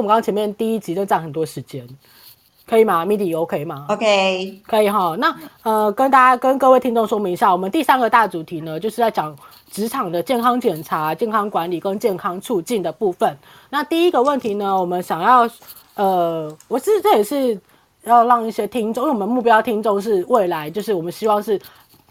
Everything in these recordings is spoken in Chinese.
我们刚刚前面第一集就占很多时间，可以吗？Midi OK 吗？OK，可以哈。那呃，跟大家跟各位听众说明一下，我们第三个大主题呢，就是在讲职场的健康检查、健康管理跟健康促进的部分。那第一个问题呢，我们想要呃，我是这也是要让一些听众，因为我们目标听众是未来，就是我们希望是。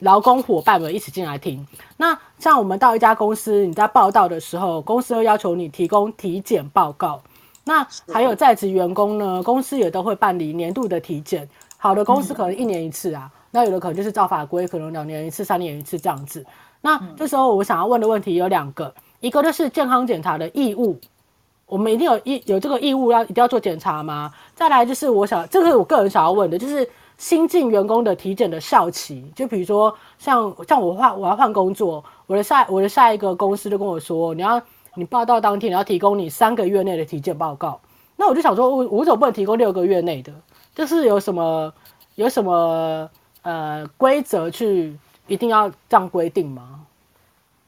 劳工伙伴们一起进来听。那像我们到一家公司，你在报道的时候，公司会要求你提供体检报告。那还有在职员工呢，公司也都会办理年度的体检。好的公司可能一年一次啊，那有的可能就是照法规，可能两年一次、三年一次这样子。那这时候我想要问的问题有两个，一个就是健康检查的义务，我们一定有义有这个义务要一定要做检查吗？再来就是我想，这个是我个人想要问的，就是。新进员工的体检的效期，就比如说像像我换我要换工作，我的下我的下一个公司就跟我说，你要你报到当天你要提供你三个月内的体检报告。那我就想说，我我怎么不能提供六个月内的？就是有什么有什么呃规则去一定要这样规定吗？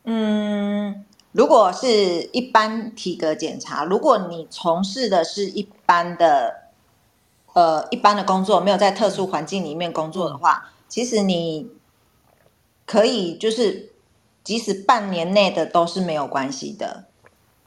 嗯，如果是一般体格检查，如果你从事的是一般的。呃，一般的工作没有在特殊环境里面工作的话，其实你可以就是，即使半年内的都是没有关系的。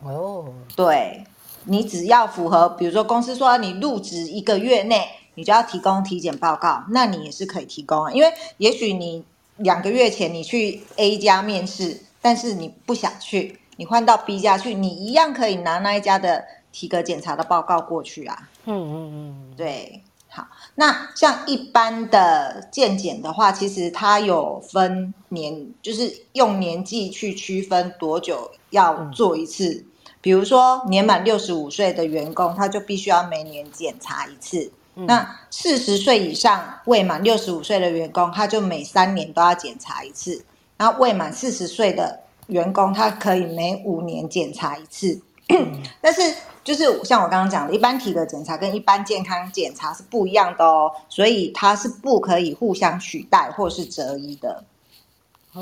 哦，对，你只要符合，比如说公司说你入职一个月内，你就要提供体检报告，那你也是可以提供啊。因为也许你两个月前你去 A 家面试，但是你不想去，你换到 B 家去，你一样可以拿那一家的体格检查的报告过去啊。嗯嗯嗯，对，好，那像一般的健检的话，其实它有分年，就是用年纪去区分多久要做一次。比如说年满六十五岁的员工，他就必须要每年检查一次。那四十岁以上未满六十五岁的员工，他就每三年都要检查一次。然后未满四十岁的员工，他可以每五年检查一次。但是。就是像我刚刚讲的，一般体格检查跟一般健康检查是不一样的哦，所以它是不可以互相取代或是择一的。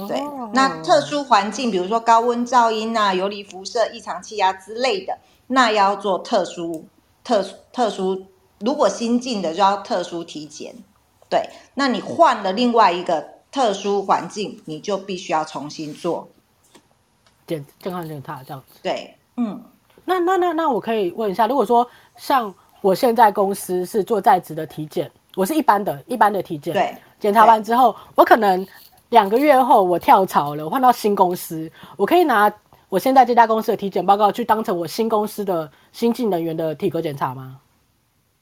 对，那特殊环境，比如说高温噪音啊、游离辐射、异常气压之类的，那要做特殊、特殊、特殊。如果新进的就要特殊体检。对，那你换了另外一个特殊环境，你就必须要重新做健健康检查这样子。对，嗯。那那那那我可以问一下，如果说像我现在公司是做在职的体检，我是一般的一般的体检，对，检查完之后，我可能两个月后我跳槽了，我换到新公司，我可以拿我现在这家公司的体检报告去当成我新公司的新进人员的体格检查吗？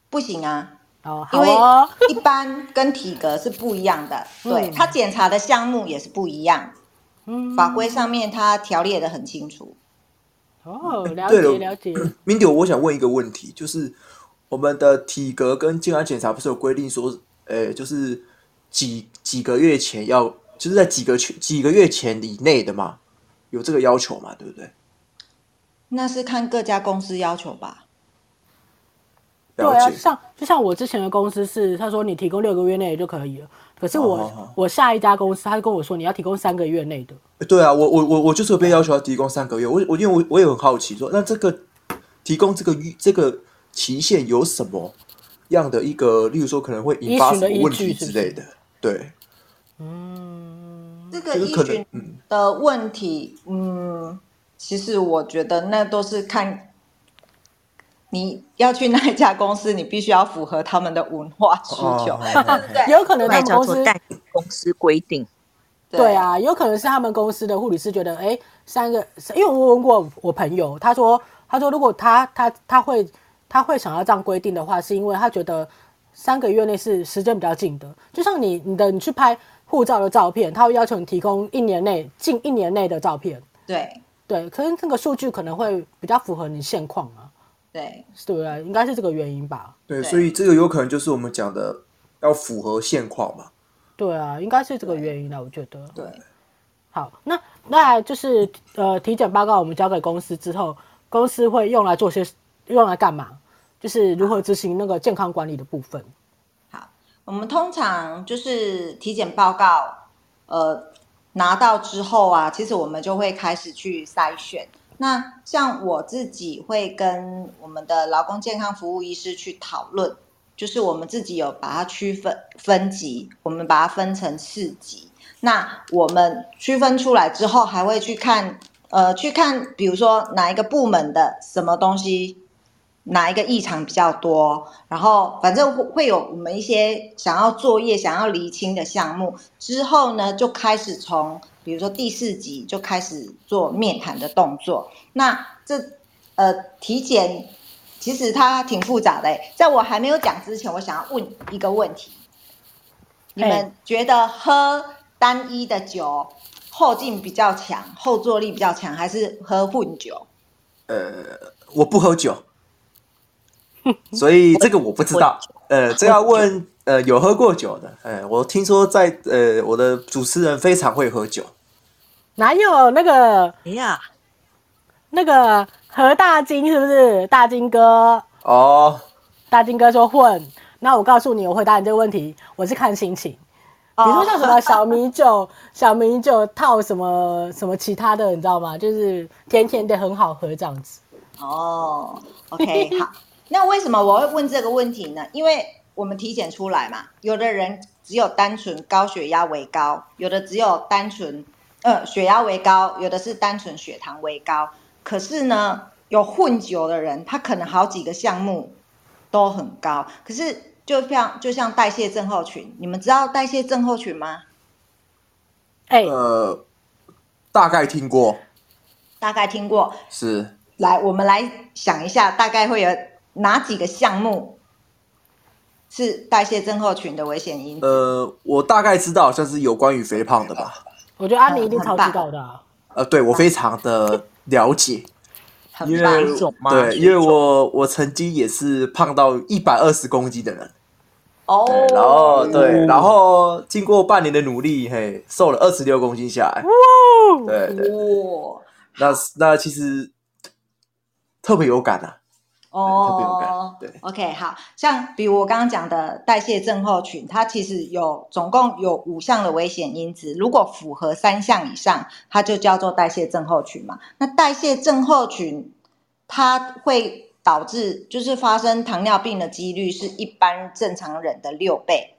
不行啊，哦，因为一般跟体格是不一样的，对，他检查的项目也是不一样，嗯，法规上面他条列的很清楚。哦，了解了，了解。Mindy，我想问一个问题，就是我们的体格跟健康检查不是有规定说，呃，就是几几个月前要，就是在几个几个月前以内的嘛？有这个要求嘛？对不对？那是看各家公司要求吧。对啊，像就像我之前的公司是，他说你提供六个月内就可以了。可是我、哦、我下一家公司，他就跟我说你要提供三个月内的。对啊，我我我我就是被要求要提供三个月。我我因为我我也很好奇说，说那这个提供这个这个期限有什么样的一个，例如说可能会引发什么问题之类的？对，嗯，这个依循的问题，嗯，其实我觉得那都是看。你要去那一家公司，你必须要符合他们的文化需求，有可能他们公司公司规定，对。啊，有可能是他们公司的护理师觉得，哎，三个，因为我问过我朋友，他说，他说如果他他他会他会想要这样规定的话，是因为他觉得三个月内是时间比较近的，就像你你的你去拍护照的照片，他会要求你提供一年内近一年内的照片，对对，可是这个数据可能会比较符合你现况啊。对，对啊，应该是这个原因吧。对，所以这个有可能就是我们讲的要符合现况嘛。对啊，应该是这个原因啊，我觉得。对，好，那那就是呃，体检报告我们交给公司之后，公司会用来做些用来干嘛？就是如何执行那个健康管理的部分。我们通常就是体检报告，呃，拿到之后啊，其实我们就会开始去筛选。那像我自己会跟我们的劳工健康服务医师去讨论，就是我们自己有把它区分分级，我们把它分成四级。那我们区分出来之后，还会去看，呃，去看，比如说哪一个部门的什么东西，哪一个异常比较多，然后反正会会有我们一些想要作业、想要厘清的项目。之后呢，就开始从，比如说第四集就开始做面谈的动作。那这呃体检其实它挺复杂的，在我还没有讲之前，我想要问一个问题：你们觉得喝？单一的酒后劲比较强，后坐力比较强，还是喝混酒？呃，我不喝酒，所以这个我不知道。呃，这要问呃有喝过酒的。呃，我听说在呃我的主持人非常会喝酒。哪有那个？哎呀，那个何大金是不是大金哥？哦，大金哥说混。那我告诉你，我回答你这个问题，我是看心情。比如说像什么小米酒、小米酒套什么什么其他的，你知道吗？就是甜甜的很好喝这样子。哦，OK，好。那为什么我会问这个问题呢？因为我们体检出来嘛，有的人只有单纯高血压为高，有的只有单纯呃血压为高，有的是单纯血糖为高。可是呢，有混酒的人，他可能好几个项目都很高，可是。就像就像代谢症候群，你们知道代谢症候群吗？哎，呃，大概听过，大概听过。是，来，我们来想一下，大概会有哪几个项目是代谢症候群的危险因子？呃，我大概知道，像是有关于肥胖的吧。我觉得阿明一定超知道的啊。呃，对，我非常的了解。因为对，因为我我曾经也是胖到一百二十公斤的人，哦，然后对，然后经过半年的努力，嘿，瘦了二十六公斤下来，哇，对对，那那其实特别有感啊，哦，对，OK，好像比如我刚刚讲的代谢症候群，它其实有总共有五项的危险因子，如果符合三项以上，它就叫做代谢症候群嘛。那代谢症候群。它会导致就是发生糖尿病的几率是一般正常人的六倍，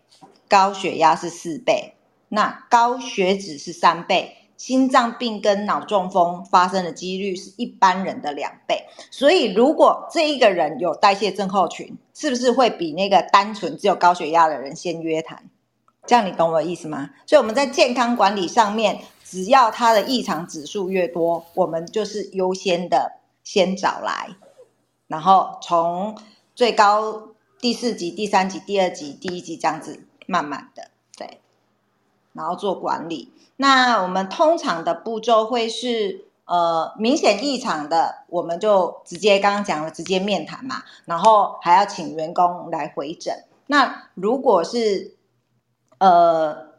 高血压是四倍，那高血脂是三倍，心脏病跟脑中风发生的几率是一般人的两倍。所以如果这一个人有代谢症候群，是不是会比那个单纯只有高血压的人先约谈？这样你懂我的意思吗？所以我们在健康管理上面，只要他的异常指数越多，我们就是优先的。先找来，然后从最高第四级、第三级、第二级、第一级这样子慢慢的，然后做管理。那我们通常的步骤会是，呃，明显异常的，我们就直接刚刚讲了，直接面谈嘛，然后还要请员工来回诊。那如果是，呃。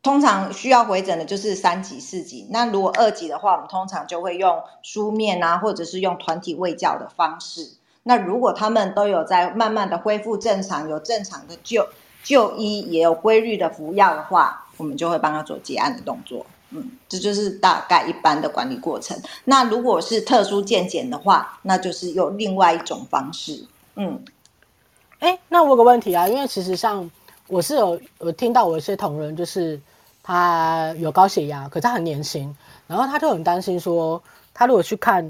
通常需要回诊的就是三级、四级。那如果二级的话，我们通常就会用书面啊，或者是用团体卫教的方式。那如果他们都有在慢慢的恢复正常，有正常的就就医，也有规律的服药的话，我们就会帮他做结案的动作。嗯，这就是大概一般的管理过程。那如果是特殊健检的话，那就是用另外一种方式。嗯，哎，那我有个问题啊，因为其实像我是有有听到我一些同仁就是。他有高血压，可是他很年轻，然后他就很担心说，他如果去看，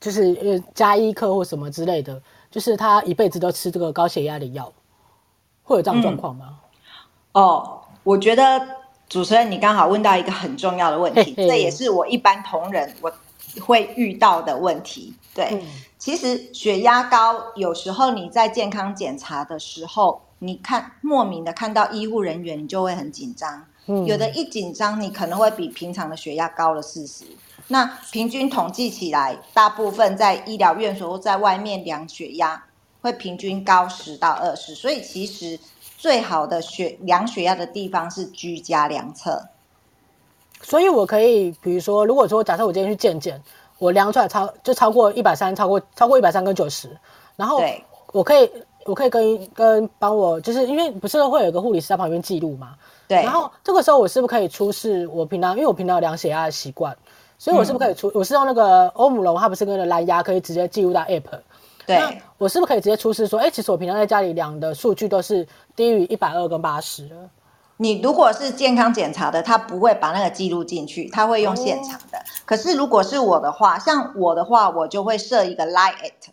就是呃加医科或什么之类的，就是他一辈子都吃这个高血压的药，会有这样状况吗？嗯。哦，我觉得主持人你刚好问到一个很重要的问题，这也是我一般同仁我会遇到的问题。对，嗯，其实血压高，有时候你在健康检查的时候，你看莫名的看到医护人员，你就会很紧张。有的一紧张，你可能会比平常的血压高了四十。那平均统计起来，大部分在医疗院所或在外面量血压，会平均高十到二十。所以其实最好的血量血压的地方是居家量测。所以我可以，比如说，如果说假设我今天去健检，我量出来超就超过一百三，超过超过一百三跟九十，然后我可以我可以跟跟帮我，就是因为不是会有一个护理师在旁边记录嘛？对，然后这个时候我是不是可以出示我平常，因为我平常有量血压的习惯，所以我是不是可以出？嗯、我是用那个欧姆龙，它不是跟那个蓝牙可以直接记录到 App。对，我是不是可以直接出示说，哎、欸，其实我平常在家里量的数据都是低于一百二跟八十？你如果是健康检查的，他不会把那个记录进去，他会用现场的。哦、可是如果是我的话，像我的话，我就会设一个 Lie It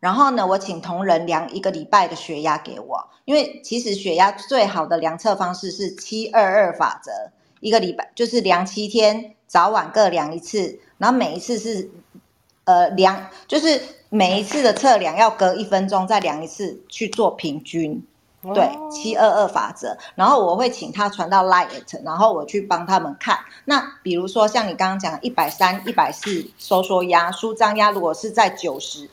然后呢，我请同仁量一个礼拜的血压给我，因为其实血压最好的量测方式是七二二法则，一个礼拜就是量七天，早晚各量一次，然后每一次是呃量，就是每一次的测量要隔一分钟再量一次去做平均。对，七二二法则，然后我会请他传到 Light，然后我去帮他们看。那比如说像你刚刚讲一百三、一百四收缩压、舒张压，如果是在九十，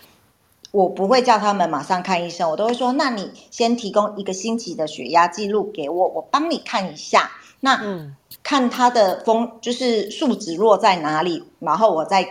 我不会叫他们马上看医生，我都会说，那你先提供一个星期的血压记录给我，我帮你看一下。那嗯，看他的风就是数值落在哪里，然后我再。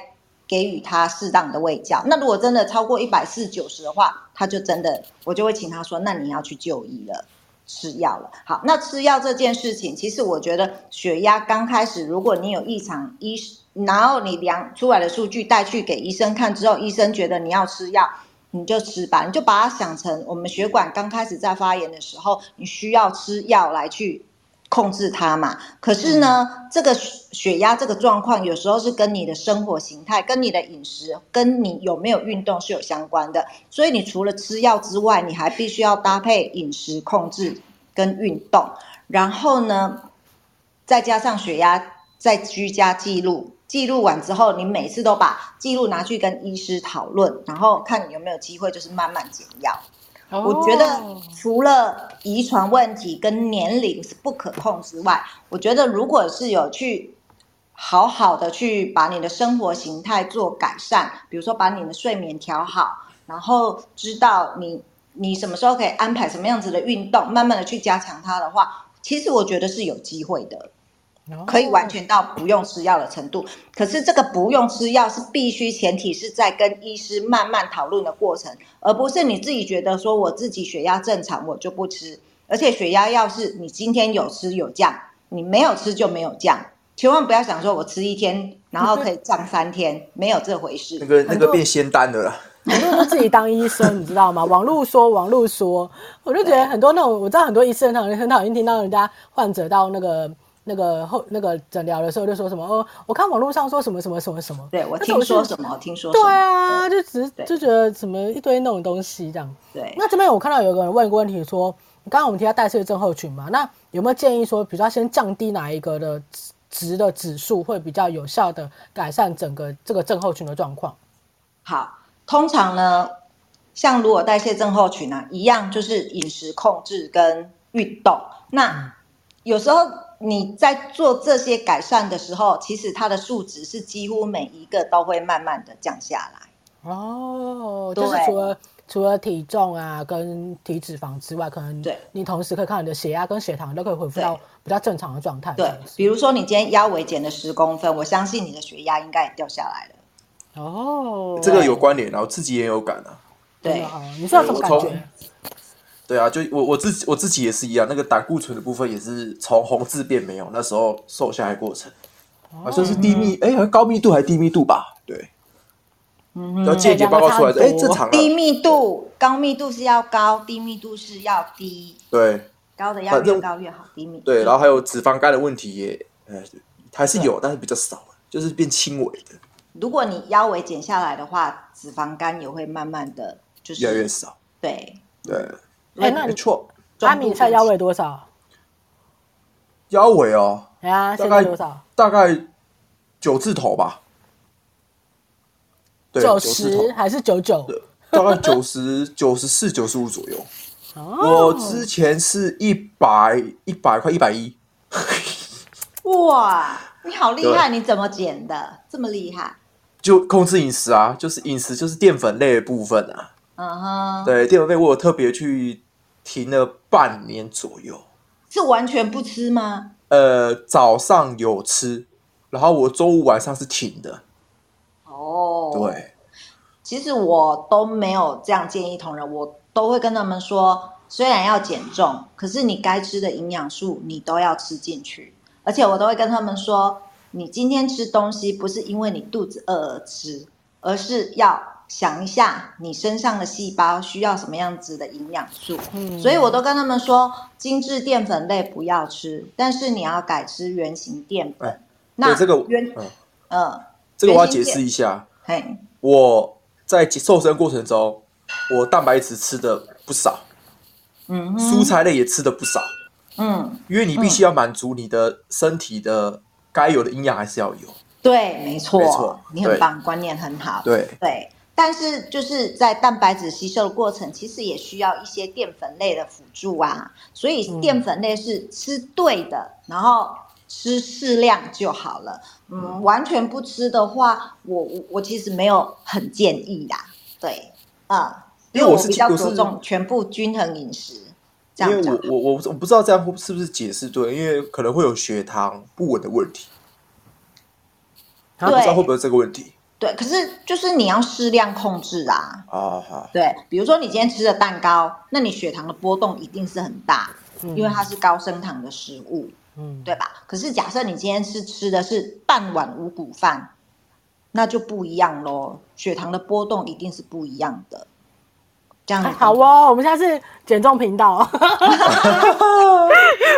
给予他适当的喂教。那如果真的超过一百四九十的话，他就真的，我就会请他说：“那你要去就医了，吃药了。”好，那吃药这件事情，其实我觉得血压刚开始，如果你有异常，医然后你量出来的数据带去给医生看之后，医生觉得你要吃药，你就吃吧，你就把它想成我们血管刚开始在发炎的时候，你需要吃药来去。控制它嘛，可是呢，嗯、这个血压这个状况有时候是跟你的生活形态、跟你的饮食、跟你有没有运动是有相关的。所以你除了吃药之外，你还必须要搭配饮食控制跟运动，然后呢，再加上血压，再居家记录。记录完之后，你每次都把记录拿去跟医师讨论，然后看你有没有机会，就是慢慢减药。我觉得除了遗传问题跟年龄是不可控之外，我觉得如果是有去好好的去把你的生活形态做改善，比如说把你的睡眠调好，然后知道你你什么时候可以安排什么样子的运动，慢慢的去加强它的话，其实我觉得是有机会的。可以完全到不用吃药的程度，可是这个不用吃药是必须前提是在跟医师慢慢讨论的过程，而不是你自己觉得说我自己血压正常我就不吃，而且血压药是你今天有吃有降，你没有吃就没有降，千万不要想说我吃一天然后可以降三天，没有这回事。那个那个变仙丹的了，很多人自己当医生，你知道吗？网络说网络说，我就觉得很多那种我知道很多医生很很讨厌听到人家患者到那个。那个后那个诊疗的时候就说什么哦，我看网络上说什么什么什么什么，对我听说什么，我听说对啊，就只就觉得什么一堆那种东西这样。对，那这边我看到有个人问一个问题说，刚刚我们提到代谢症候群嘛，那有没有建议说，比如说先降低哪一个的值的指数，会比较有效的改善整个这个症候群的状况？好，通常呢，像如果代谢症候群啊一样，就是饮食控制跟运动。那有时候。你在做这些改善的时候，其实它的数值是几乎每一个都会慢慢的降下来。哦，就是除了除了体重啊跟体脂肪之外，可能对你同时可以看你的血压跟血糖都可以恢复到比较正常的状态。对，比如说你今天腰围减了十公分，我相信你的血压应该也掉下来了。哦，这个有关联，然后自己也有感啊。对，你知道什么感觉？对啊，就我我自己我自己也是一样，那个胆固醇的部分也是从红字变没有，那时候瘦下来过程，好像是低密，哎、嗯，好像高密度还是低密度吧？对，嗯，要健检报告出来，哎，正常。低密度、高密度是要高，低密度是要低。对，高的要越高越好，低密。对，然后还有脂肪肝的问题也，呃，还是有，但是比较少，就是变轻微的。如果你腰围减下来的话，脂肪肝也会慢慢的就是越来越少。对对。哎，那没错。阿米猜腰围多少？腰围哦，哎呀，大概多少？大概九字头吧。九十还是九九？大概九十九十四九十五左右。我之前是一百一百块一百一。哇，你好厉害！你怎么减的？这么厉害？就控制饮食啊，就是饮食就是淀粉类的部分啊。嗯哼。对，淀粉类我有特别去。停了半年左右，是完全不吃吗？呃，早上有吃，然后我周五晚上是停的。哦，对，其实我都没有这样建议同仁，我都会跟他们说，虽然要减重，可是你该吃的营养素你都要吃进去，而且我都会跟他们说，你今天吃东西不是因为你肚子饿而吃，而是要想一下你身上的细胞需要什么样子的营养素。嗯，所以我都跟他们说，精致淀粉类不要吃，但是你要改吃原型淀粉。哎、那这个原嗯，呃、这个我要解释一下。嘿，我在瘦身过程中，我蛋白质吃的不少，嗯，蔬菜类也吃的不少，嗯，因为你必须要满足你的身体的该有的营养，还是要有。对，没错，没错，你很棒，观念很好。对对。但是就是在蛋白质吸收的过程，其实也需要一些淀粉类的辅助啊。所以淀粉类是吃对的，嗯、然后吃适量就好了。嗯，完全不吃的话，我我我其实没有很建议啦。对，啊、嗯，因为我比较注重全部均衡饮食。这样，因为我我我我不知道这样是不是解释对，因为可能会有血糖不稳的问题。对，不知道会不会有这个问题。对，可是就是你要适量控制啊。哦，好。对，比如说你今天吃的蛋糕，那你血糖的波动一定是很大，嗯、因为它是高升糖的食物，嗯，对吧？可是假设你今天是吃的是半碗五谷饭，那就不一样喽，血糖的波动一定是不一样的。这样、哎、好哦，我们现在是减重频道。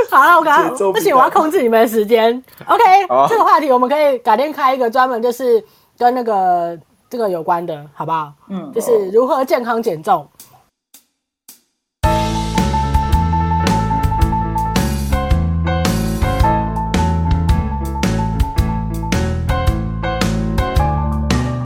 好了，我刚刚不行，我要控制你们的时间。OK，、哦、这个话题我们可以改天开一个专门就是。跟那个这个有关的，好不好？嗯，就是如何健康减重。